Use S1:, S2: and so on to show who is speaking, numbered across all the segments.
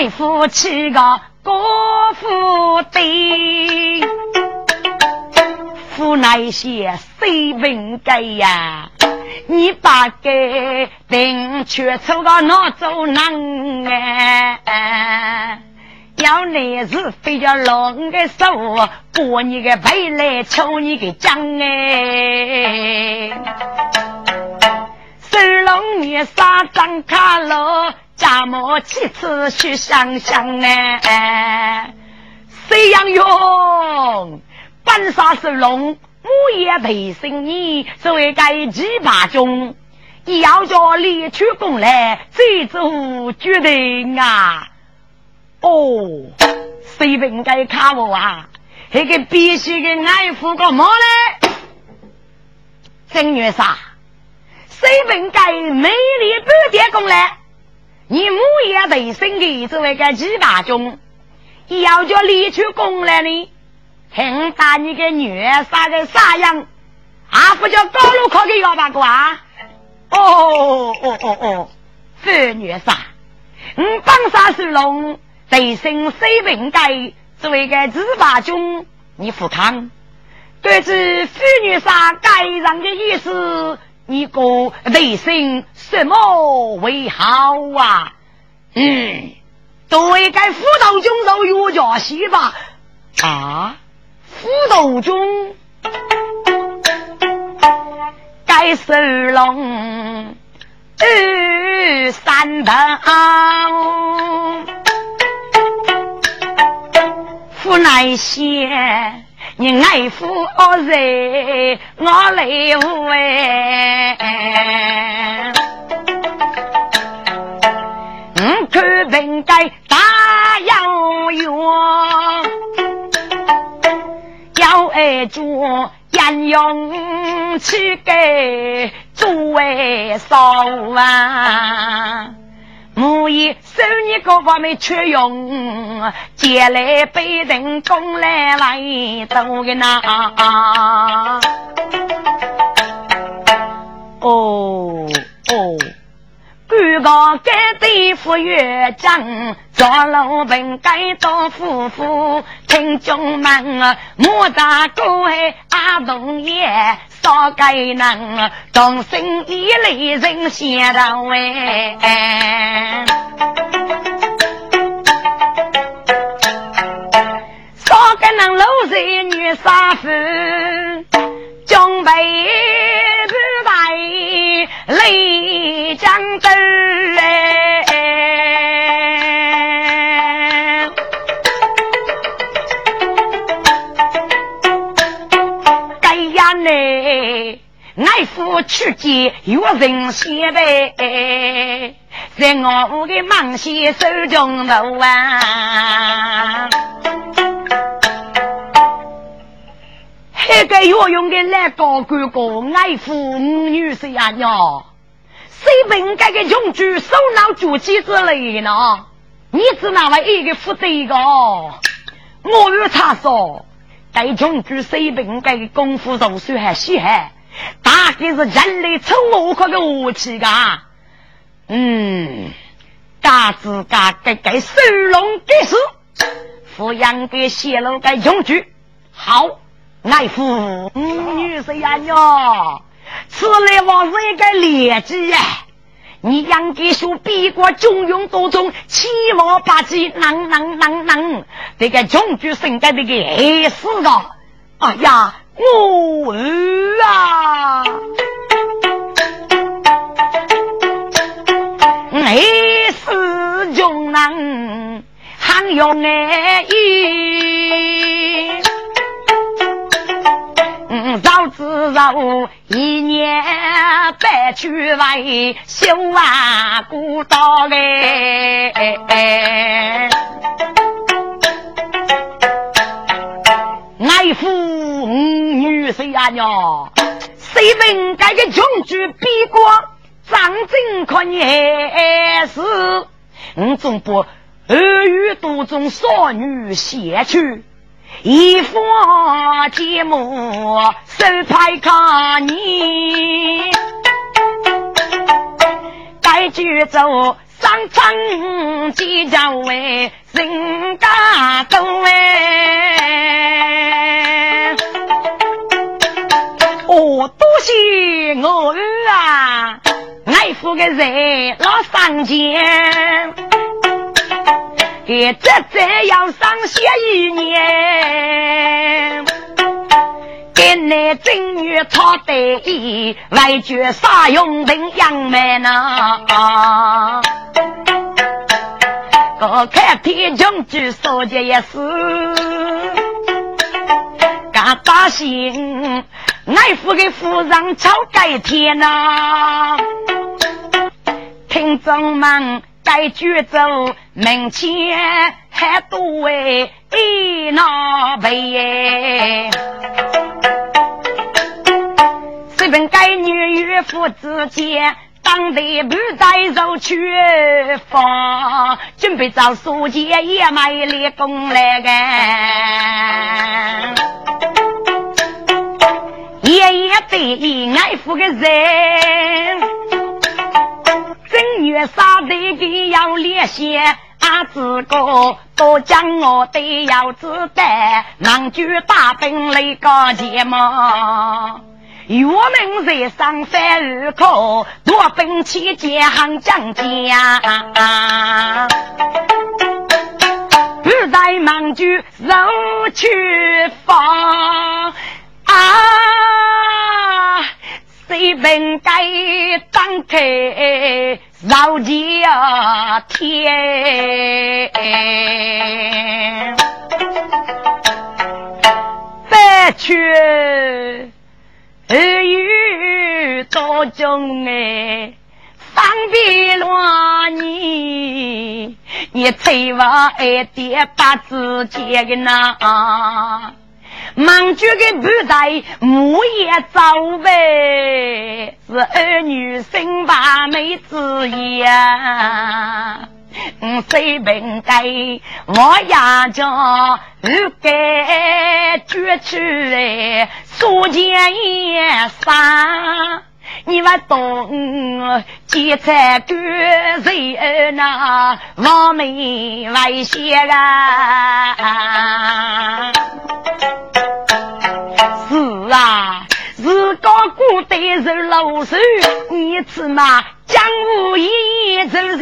S1: 爱夫妻个国父的，父那些谁文该呀？你把给定却出个哪走难哎？要你是非要弄个手，过你个背来抽你个奖哎！收龙女杀张卡罗，家母妻子去想想哎！谁杨勇，本杀是龙，我也陪生你，作为该几把中，要叫李出公来最做决定啊！哦，谁不应该看我啊？那个必须的爱护个么嘞？正月啥？谁不应该美丽半点功来？你母也得生的作为个几把钟，要叫李出公来呢？很把你个女儿杀个啥样？啊，不叫高路考个幺八个啊？哦哦哦哦，妇女杀，你，帮杀是龙？得生水平该作为个执法军，你富康，对这妇女杀该让的意思，你个对生什么为好啊？嗯，对该辅导中都有叫西吧？啊，辅导中该是龙二三等。不耐些，你爱父恶人，我来问。我看本该大要员，要爱做严勇去给诸位少啊。我也收你各方面缺用，借来被人供来来多个那。哦哦，官高该对付越长，做老本该当夫妇，听众们莫打过海阿东爷。少该能，众生一类人先到哎，少该能露水女杀夫，准备不带泪江灯哎。爱夫去见有人先呗，在我的忙些手中头啊，那个要用的来高哥哥爱夫女婿呀娘，谁本该个用具手脑脚气之类呢？你只那么一个负责一个，我与他说，该用具谁本该功夫柔术还稀罕。大概是人类丑恶化的武器噶，嗯，嘎子嘎该该收拢给是，抚养给泄露该用具，好，爱父女婿呀哟，此来往是一个劣迹呀，你养给说比过中庸多种，七毛八七，能能能能，这个用具生该这个黑死个，哎呀。我儿啊，你是穷人，还要爱意。早知道一年白去为修啊古道嘞。爱父女婿呀娘，谁问这个穷举比光，张真可你是？我总不耳语多中少女写去，一方节目手拍看你，该举走。张张几家为人家多哎，哦，多谢我儿啊，爱父个人老上前，给这这要上学一年。那正月操得意，外绝杀用人杨梅呢？我看天将军说的也是，干大心，爱夫给夫人朝改天呐。听众们该举走，门前还多位那位。这本该女与父之间，当得不带肉去放，准备找书记也买立功来干。对爱父个人，正月杀得个要烈血，俺自个都将我的要子带，能举大兵来搞结嘛。我们在上山二口，多兵器结行将家，不在忙就肉去放啊！谁本该当开绕家天？别去。儿女多中哎，方便乱你，你催我爱爹把子接个那，忙着个不带木叶早呗，是儿女生把妹子呀。嗯，谁平该我呀叫如该绝去哎，所见也杀，你们懂？劫财割人呐，亡命危险啊！是啊，是高古代人老手，你吃嘛？江湖一走人，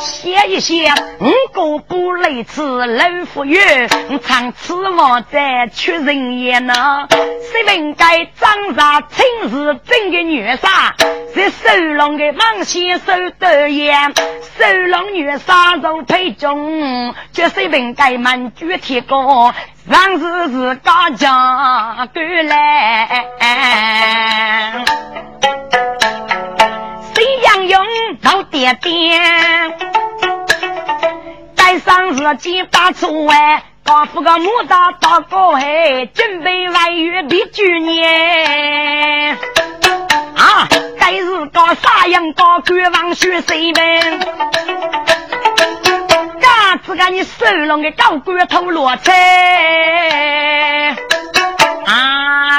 S1: 写一写五个不累次老夫月，唱此话再出人言呢。谁问该长沙亲是真个女杀？在收龙的王先生得言，收龙女杀肉配中，绝谁问该满举铁锅，上次是高家过来。到爹爹，带上日记打出哎，高夫个木刀到过海，准备外月比去年啊，该日搞啥样搞官王学谁们？嘎子个你收拢个高官头落车，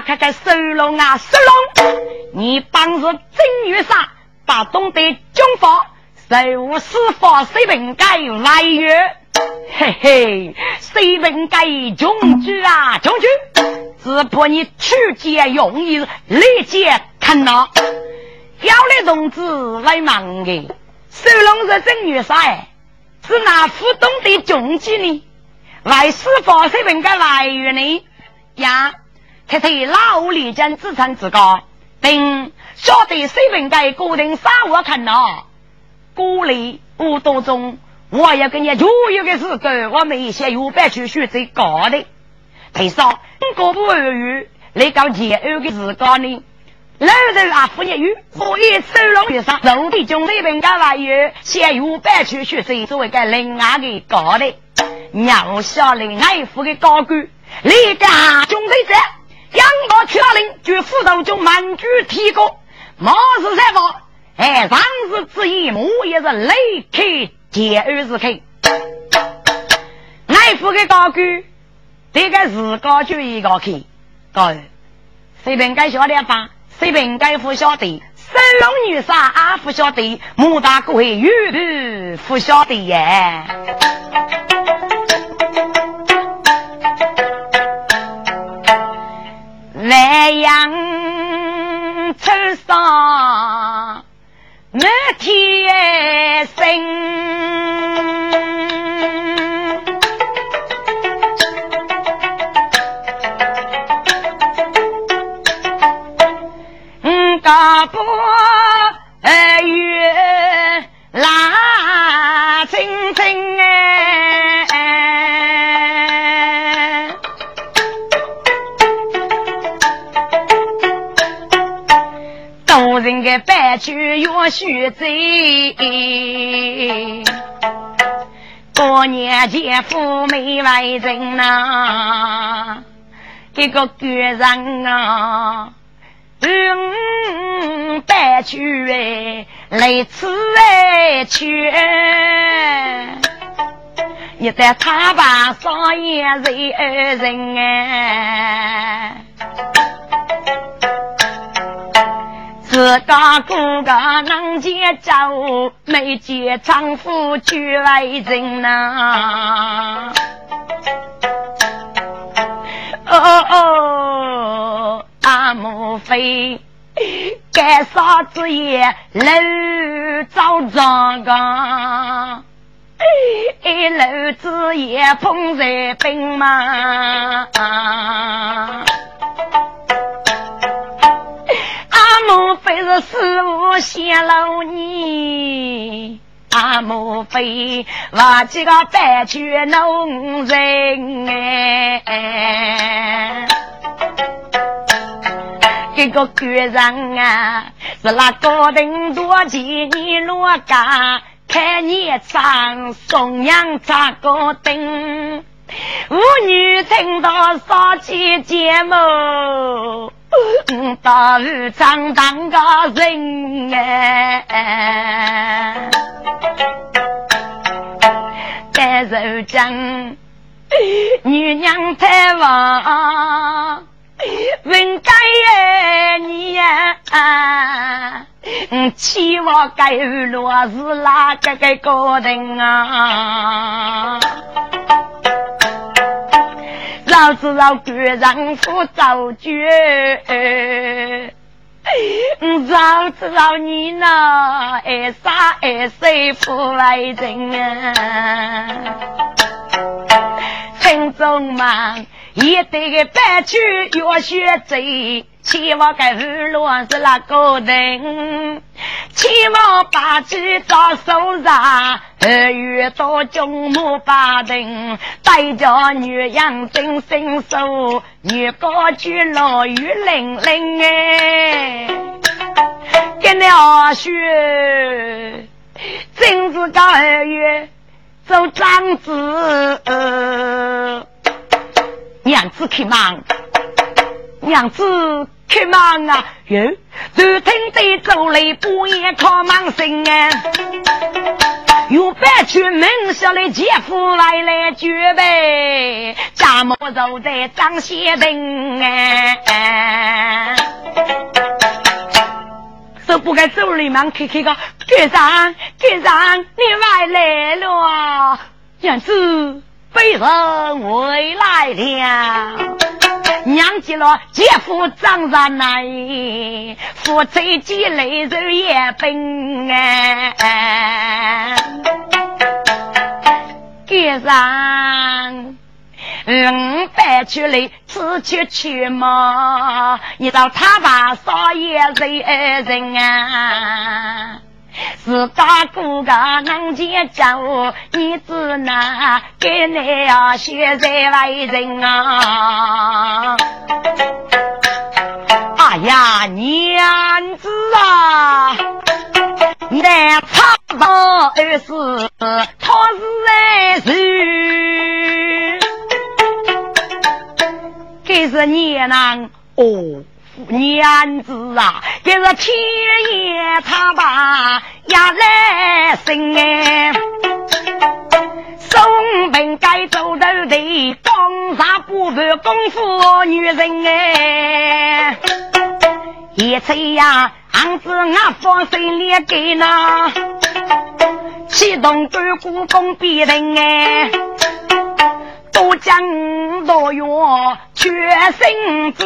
S1: 看看收拢啊收拢，你帮是真女啥？把东北军法，谁无司法水平该来月？嘿嘿，水平该中举啊？中举，只怕你取剑容易，立剑看呐。要来同志来忙的，收拢是正月噻，是拿副东的中举呢？来司法谁本该来月呢？呀，看看老李将自称自高，并。晓得谁本该固定啥我看呐？鼓励舞蹈中，我要跟你就有个时候，我们一些有白去学最高的。配上过不二语，来搞第二个时光呢？老人啊，不业余，可以收拢学生，肉体中谁本该来有先有白去学最作为个另外的高的。鸟下来爱富的高官，你家中队者，养到确令，就斧头就满举提高。毛是三宝，哎，上是之一，母也是雷开，第二是开。爱富的高官，这个是高就一个开，高。随便该晓得吧？谁便该不晓得？神龙女杀阿不晓得？穆大哥玉不晓得耶？上满天星。大波月动人的白驹越须醉，过年前赴美为人呐，这个女人啊。嗯，白去哎，来此哎去，你在他把上也是二人哎，自家哥哥能接走，没接丈夫去外人呐，哦哦。阿莫非干啥子也楼造庄岗？一楼子也碰在兵马。莫非是师傅泄露你？阿莫非我这个白驹农人哎？这个官人啊，是那高登多吉尼罗嘎看你长送娘扎高登，妇女听到烧起节目，到处唱当个人哎，但是讲女娘太旺。问该哎你呀，嗯，期望该落是哪个个高登啊？老子老官人夫造绝，嗯，老子老你呢？爱啥爱谁不来人啊？心中忙。一对个白去要学走，千万个日落是那个人，千万把旗到手上，二月到中木把灯，带着女养真身手，女高举老雨淋淋哎，跟了学，真是个二月做长子。娘子开忙，娘子开忙啊！哟，就听得走来半夜靠忙声啊！有白去门下的姐夫来来举杯，家母坐在张先生啊！都不该走里忙开开个，局长，局长，你外来了，娘子。飞人回来了，娘接了姐夫张上来，夫妻几泪人也奔啊！街上人摆出来吃吃去嘛，你到他把少爷人人啊！自家哥哥能接教，你只能给你啊学在外人啊！哎呀，娘子啊，难差到二是他是儿子，给是你能哦。娘子啊，这是天爷他把呀来生哎，送本该走头的，刚啥不凡功夫女人哎，一吹呀，昂子俺放心里给呢，启动关公公必人哎，多讲多用全身子，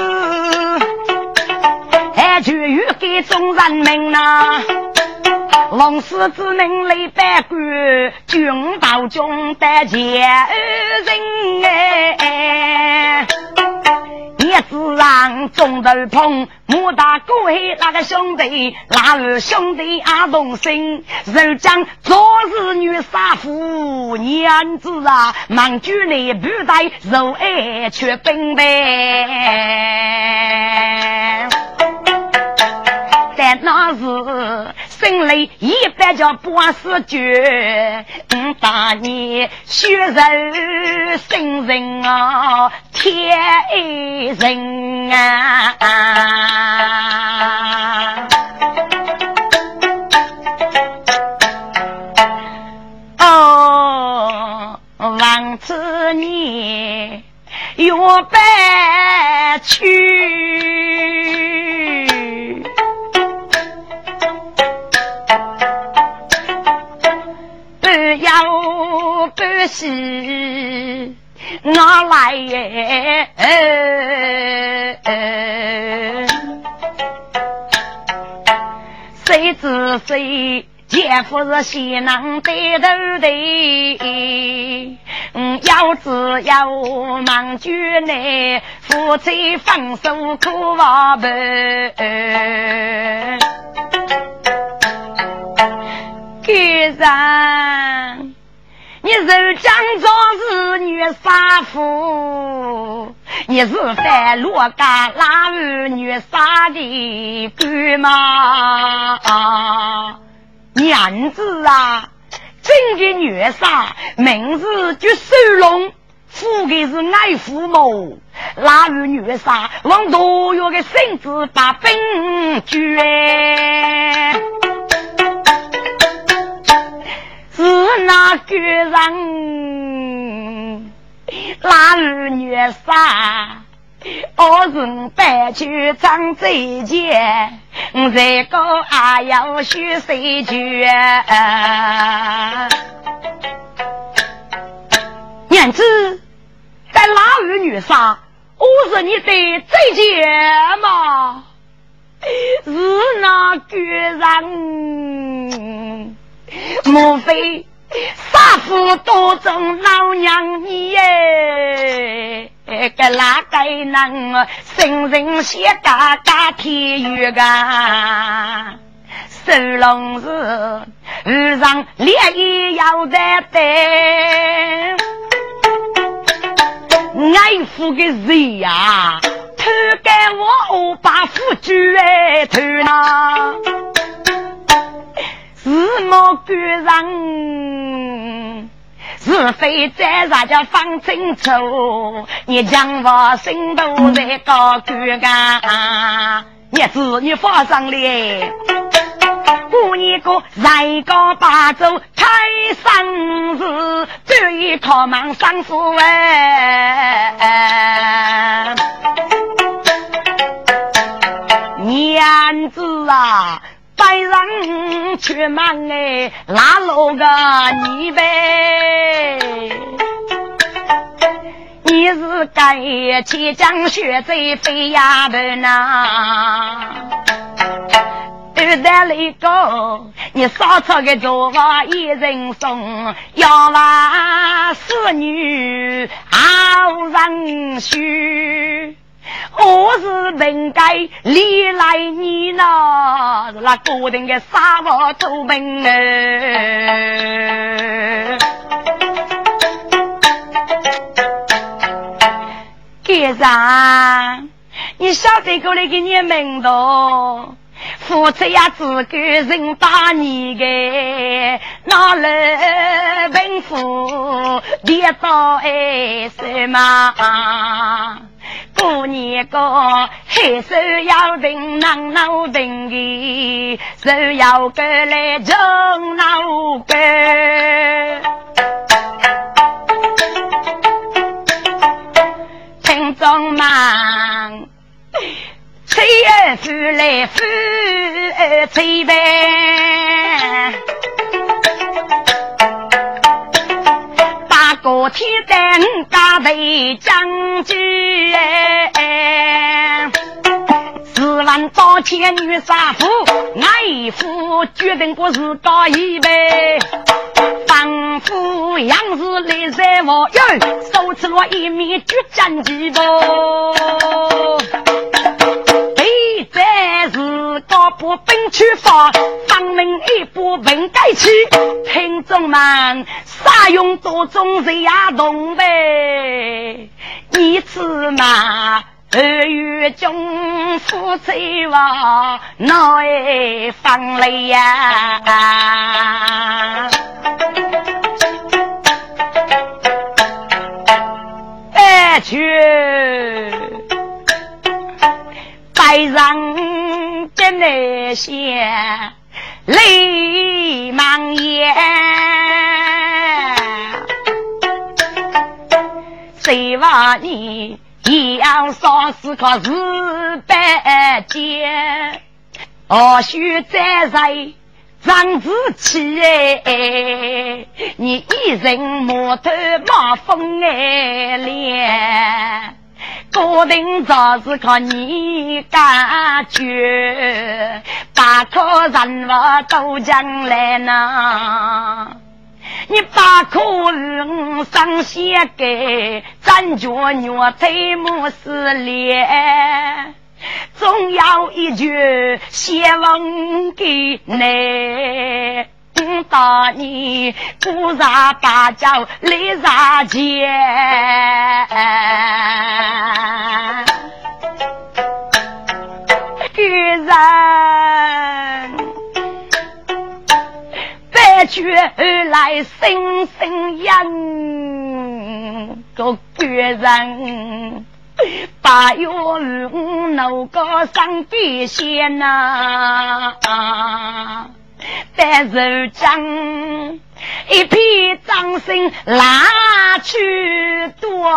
S1: 还就于给众人民呐。龙师之命雷百官，军道中得前人哎。叶子上种头碰，莫大哥嘿那个兄弟，那个兄弟阿同心，若将昨日女杀夫，娘子啊，忙举你不带肉爱却奔呗。那时。心里一般叫八十九，五大年血肉生人啊，天人啊！哦，王子你要白去。姐夫是西南带头的，要知要忙住呢，夫妻分手苦话不。先生，你受江做是女杀夫，你是犯罗家拉儿女杀的官吗？娘子啊，真的女杀，名字叫收龙，父的是爱父母，拉儿女杀，往多月的身子把本捐。是那个人，那儿女杀，我人白去张嘴见，这个还要学谁句？娘子，在那儿女杀，我是你的最姐嘛？是那个人。莫非杀父多种老娘你耶？个哪个能生人先嘎嘎天狱个？收龙是遇上烈焰要在等，爱父的人呀，偷干我把夫主哎偷呐。是莫个人，是非在啥叫放清楚？你将我心都在高举啊！日子你发上来，过一个人高八州开生日，最靠忙上书哎，娘子啊！人去忙哎，拉路个你呗？你是该去将血债飞呀的呐？二代那个，你烧出个酒话一人送，要娃是女好人婿。我是本该历来你那那固定的沙漠土门哎，先生，你晓得过来给你门道？夫妻呀，自个人打你的拿来吩咐，别到哎什么？过年个黑手要定，囊脑定的，手要过来中脑个。听众们，七月十来夫妻呗。个天灯大队将军，十万刀钱女杀夫，俺一夫决定不是高一呗。丈夫样子来在我哟，手持了一面决战旗不？兵出发，方明一步文改去，听众们，杀勇多中谁呀动呗？你知嘛？二月中夫妻话，爱放泪呀。去，白上的那些泪满眼，谁话你要说是个日百劫，或许再在。张子气哎，你一人木头马风哎脸，固定早是靠你感觉，把客人物都将来呢。你把客人上先给，咱脚虐腿木是脸。总要一句谢问给你，等到你不杀大叫来杀钱，个人白绝而来生生养个个人。八月五那个上地线呐，但是将一片掌声拉去多，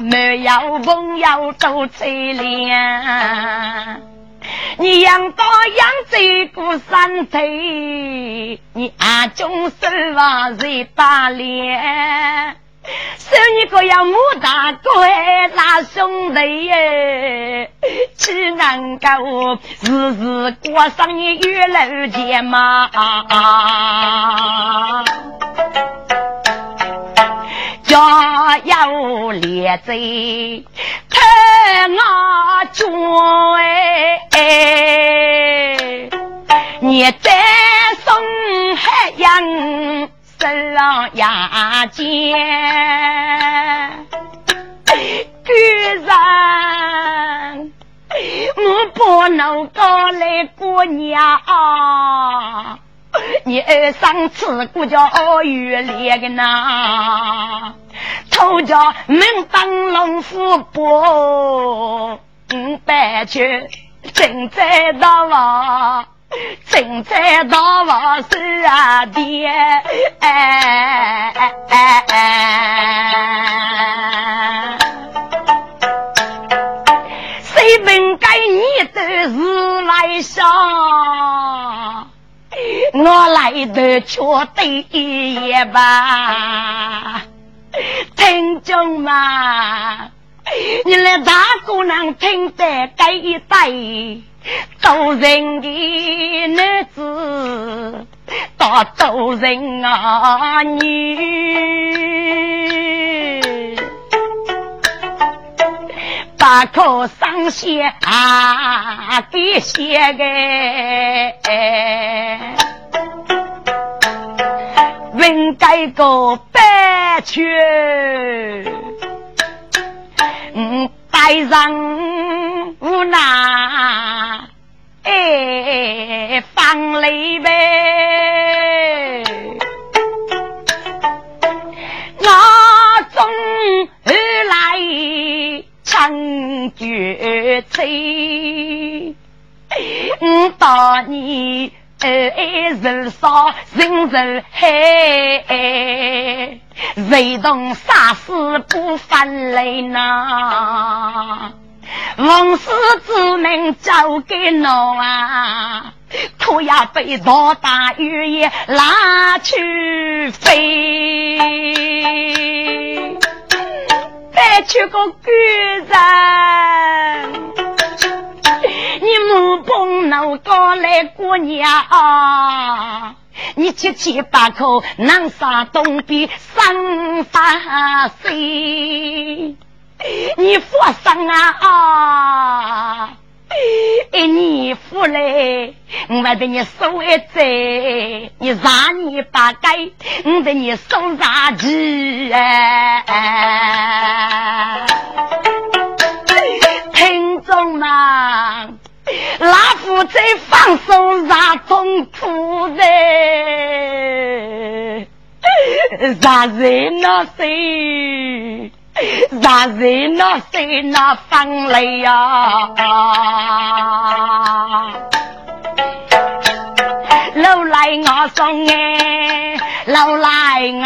S1: 没有朋友都凄凉。你养到养这个山头，你暗中失望谁打脸？生一个要母大哥那兄弟耶，岂能够日日过上你月楼间嘛？家有烈贼太我脚哎，你再送海洋。身上牙尖，居然我不能搞来过年啊，你二上次过叫月脸个呐，头叫门当龙虎不，嗯，白去正在道啊。正在大王手啊爹，哎哎哎。哎！谁本该你的日来上，我来的却对一夜吧，听众们，你来大姑娘听得该一带。做人的男子，大做人啊女，把口上写啊给写个，文改个白去，嗯。爱人无奈，哎，放泪呗。我终而来唱绝吹，我当你。哎，人少人人海，谁懂杀死不翻泪呐？王氏之命交给侬啊，可要被大大雨也拉去飞，再去个鬼人，你母帮奴过来过年啊！你七七八口南沙东边三发水。你佛生啊！哎，你福嘞！我得你收一载，你杀你八该，我得你收杀鸡哎！听众们，老夫在放手杀痛苦的，杀人那谁？杀人那谁那放泪呀？老来我送哎，老来我，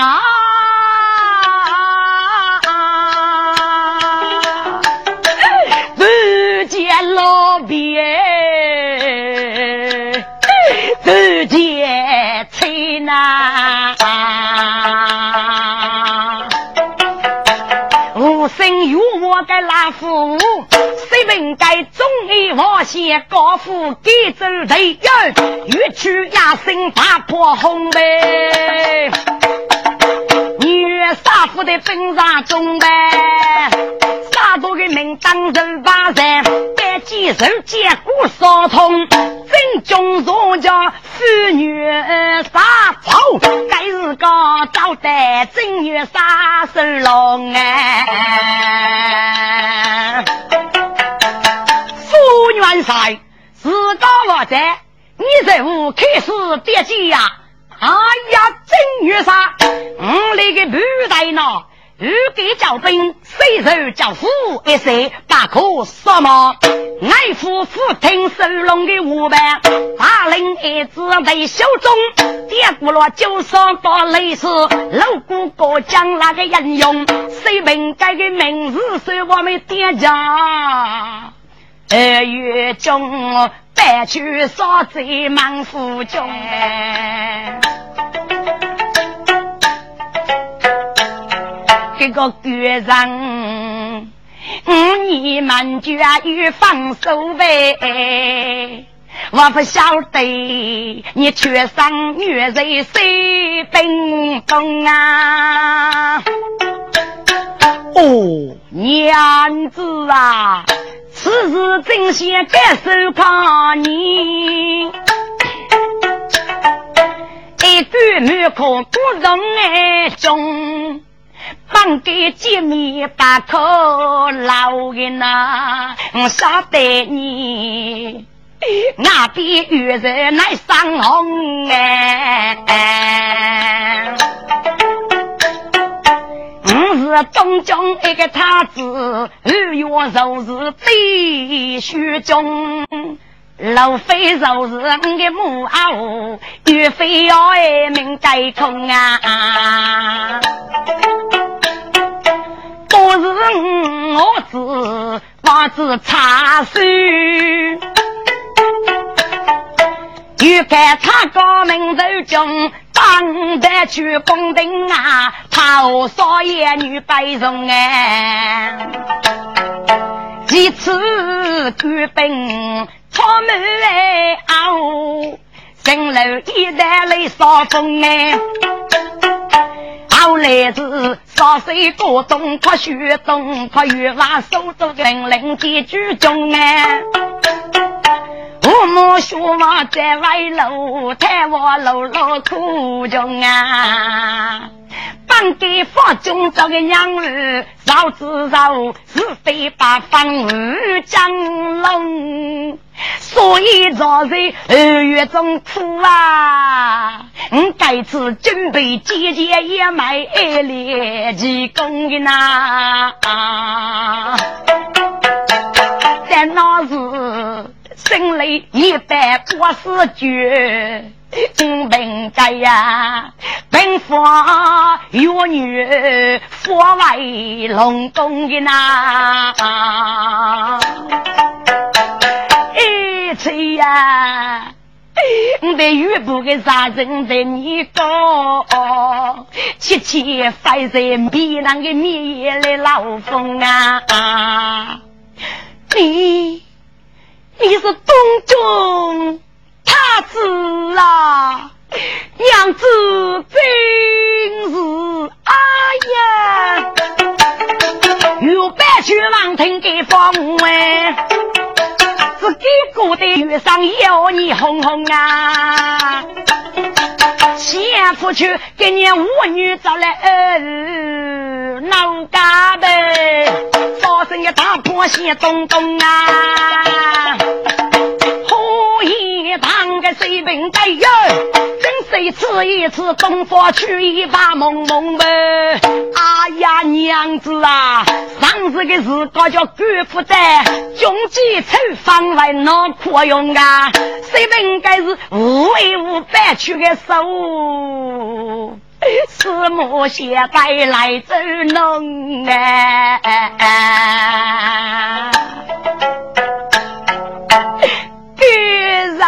S1: 该拉夫，谁本该忠义王先高富给走队友，越去压身打破红梅。女杀夫的本上中呗，杀多的名当人把人，该几手接骨烧痛，正中上将妇女杀草，该是个招待正女杀手龙哎。苏元帅，自高我在，你任务开始别急呀。哎呀，正月三，我那个部队呢？如给叫兵，谁人叫虎？一岁大可什么？爱父父听收拢的五百，大领儿子在手中，跌过了就上到雷死。老姑哥讲那个英勇，谁问该个名字？是我们爹家。二月中，白去杀贼满腹中。这个鬼人，你们居然有放手呗？我不晓得你缺生女人谁冰冻啊？哦，娘子啊，此事真先该收看你。一句没可不容爱中。帮给姐妹把口老的呐，我晓得你那边有人来上红哎，我是东中一个太子，二月就是对虚中。路飞就是我的母后，岳飞要爱命该空啊！都是我子王子插手，欲看他高明柔中，当得去宫廷啊，讨少爷女白容哎，几次官兵。出门来哦，城楼一带来扫风哎，后来是烧水过冬，快雪冬，快月娃手足零零的举中哎，父母学娃在外路，太我路路苦中啊。当给法中这个娘儿绕子绕，是非八方无将龙，所以昨日二月中苦啊，我该次准备姐姐也买来济公的呐，心里一般不是绝。金兵在呀，兵法玉女，佛为龙宫的呐。呀！我的岳父给杀人的你讲，七七翻身比那个灭的老风啊！你你是东中太子啊！娘子真是哎呀！有百去望听给方哎。自己过的月上要你红红啊！先出去给你五女找来儿，闹嘎呗，发生个大破鞋咚咚啊！火一堂个水平带哟，真是吃一次东方去一把蒙蒙呗！哎呀娘子啊！次的事高叫官府在，穷极抽方来闹破用啊！谁不应该是无为无白去的手，是莫些带来走弄啊！居然。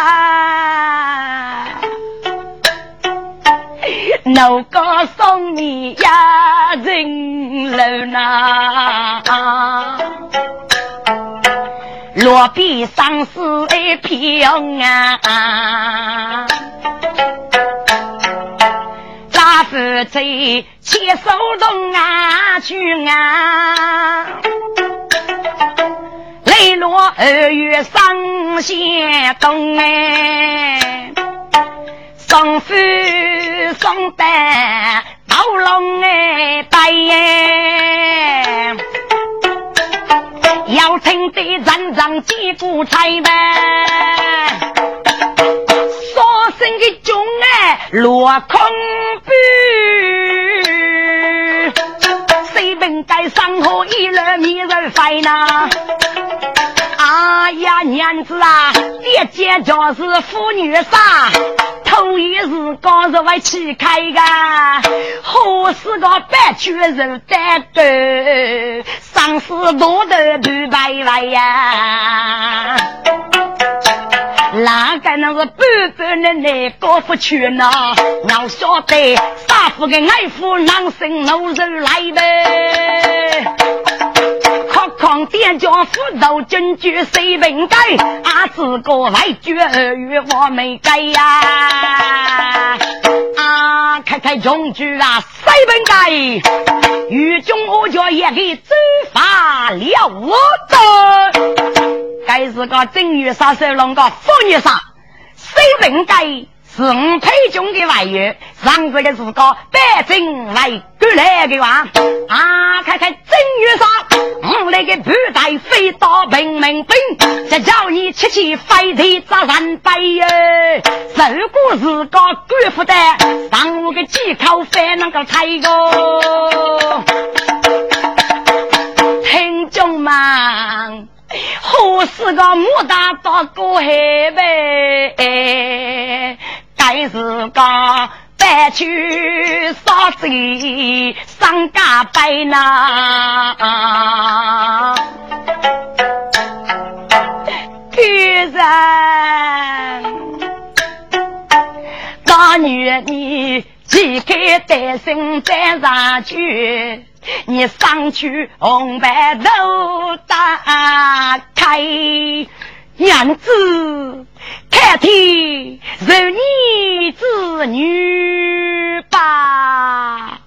S1: 老哥送你一人楼呐，落笔上是一片啊，咋夫妻牵手动啊去啊，泪落二月上线东哎。送夫送蛋，刀龙哎带耶，要听得人人击鼓彩呗，说声的钟哎落空布，谁本该上河一轮米人飞呐？哎呀，娘子啊，爹姐就是妇女杀。头一日刚是为起开个，后是个白屈人单斗，上司多的不白白呀。哪个那是半半的那高富去呢？我晓得杀夫的爱夫男生怒人来呗。狂点叫斧头金句谁本该？阿自个来绝二月我没改呀！啊，开开中句啊谁本该？狱中我叫也给执法了我的，该是个正月杀手龙个妇女杀，谁本该？是我配中的外援，上这个是个百姓来过来的话，啊，看看正月上，我那个部队飞到平民兵，再叫你七七飞地砸人背哟。如果是个官府的，让我个几口饭能够菜个。听众们，何是个牡丹大过海呗？还是个白去杀贼上家背呐，居然大女你几个单身再上去，你上去红白头打开。娘子，看天是你子女吧？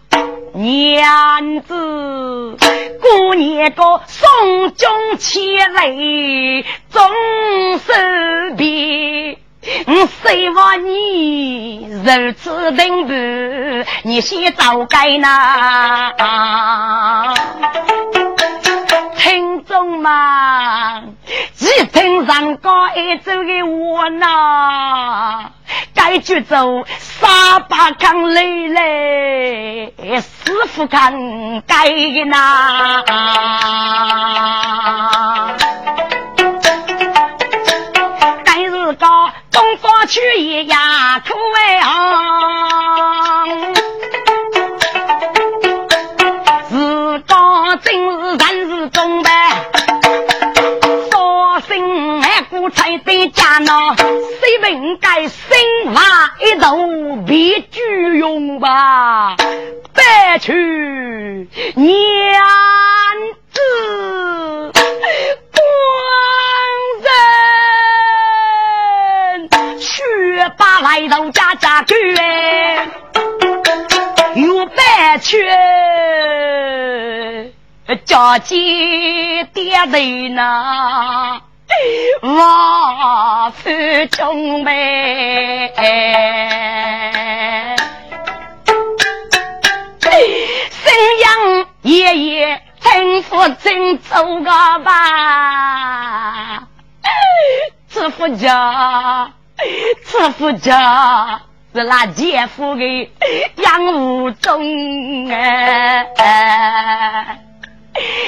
S1: 娘子，过年个送终前来，终身别。我希望你如此等步，你先走开呐。听众们，一听上高一走的我呐，该去走沙巴康累累，师傅看该的呐。该是个东方去一呀，苦哎啊！别居用吧？别去娘子光人，去把来到家家去，又别去。家家爹人呐，王府中呗，生养爷爷吩咐真走个吧，知府家，知府家是那姐夫的养无中哎。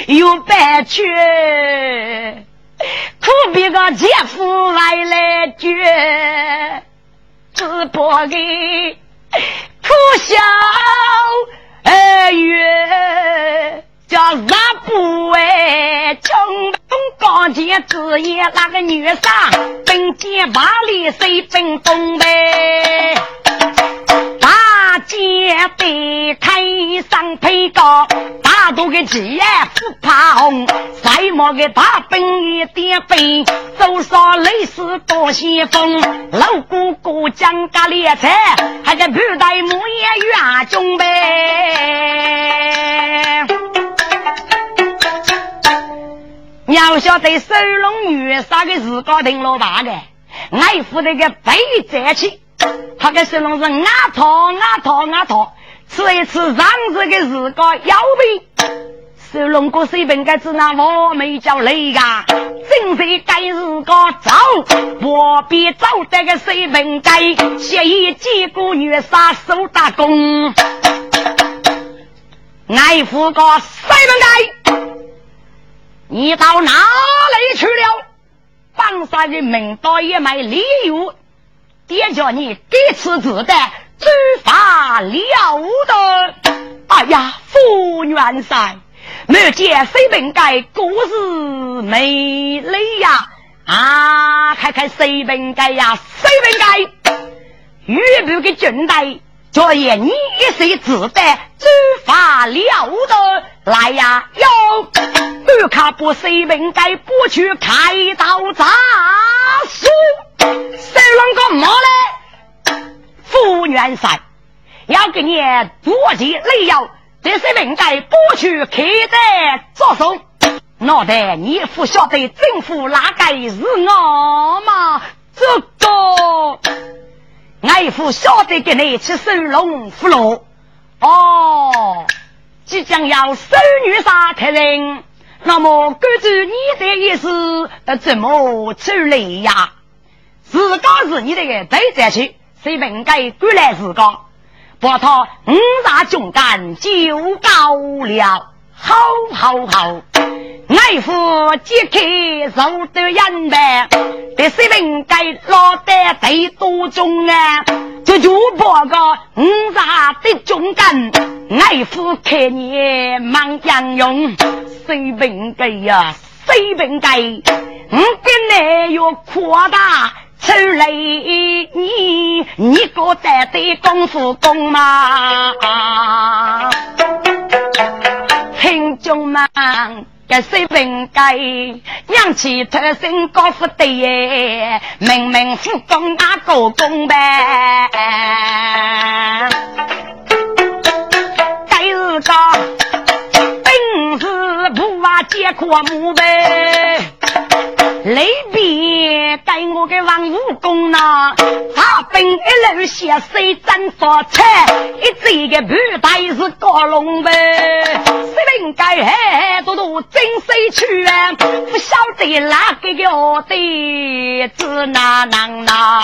S1: 有白去，苦逼个姐夫来来绝，只博的苦笑月，叫啥不为穷东刚健之夜那个女杀，本街八里谁奔东北？姐得开上配高，大肚的鸡不怕红，赛马的大兵一点飞，手上雷丝多先锋，老姑姑讲个猎才，还个布袋木叶远中呗。要晓得收拢女杀的日高定老大的，爱护那个背债去。他个神龙是阿套阿套阿套，吃一次上子的日高腰背，神龙哥水平该子那我没叫累呀，正是该日高走，我必走得个水平该，协议几个月杀手打工，爱护个水平该，你到哪里去了？榜上的名刀也卖礼物。爹叫你给此子的诸法了得！哎呀，福元帅，没见谁本该故事美丽呀！啊，看看谁本该呀，谁本该？预备给军队，昨夜你一岁自带诸法了得，来呀！哟，不看不谁本该不去开刀扎死。谁啷个骂嘞？副元帅要给你多些雷药，这是应该不去开的着手。脑袋你不晓得政府哪个是我吗？这个俺不晓得给你去收龙福禄。哦，即将要收女杀客人，那么根据你的意思，怎么处理呀？自个是你的个对战去，谁应该归来自个？把他五大军干就高了，好好好！爱父揭开肉的眼白，这谁应该落得最多中啊？就就把个五大的忠肝，爱父看你忙将用，谁应该呀？谁应该？我跟你要扩大。出来，你你个带的功夫功吗？听众们，这水平该扬起头身高富的耶，明明富功那个功呗？该是个本事不娃结阔木呗？雷边给我个王武功呐，他本一路写水真发财，一这个布袋是高龙呗，谁应该嘿多多真水去啊？不晓得哪个个的子哪能呐？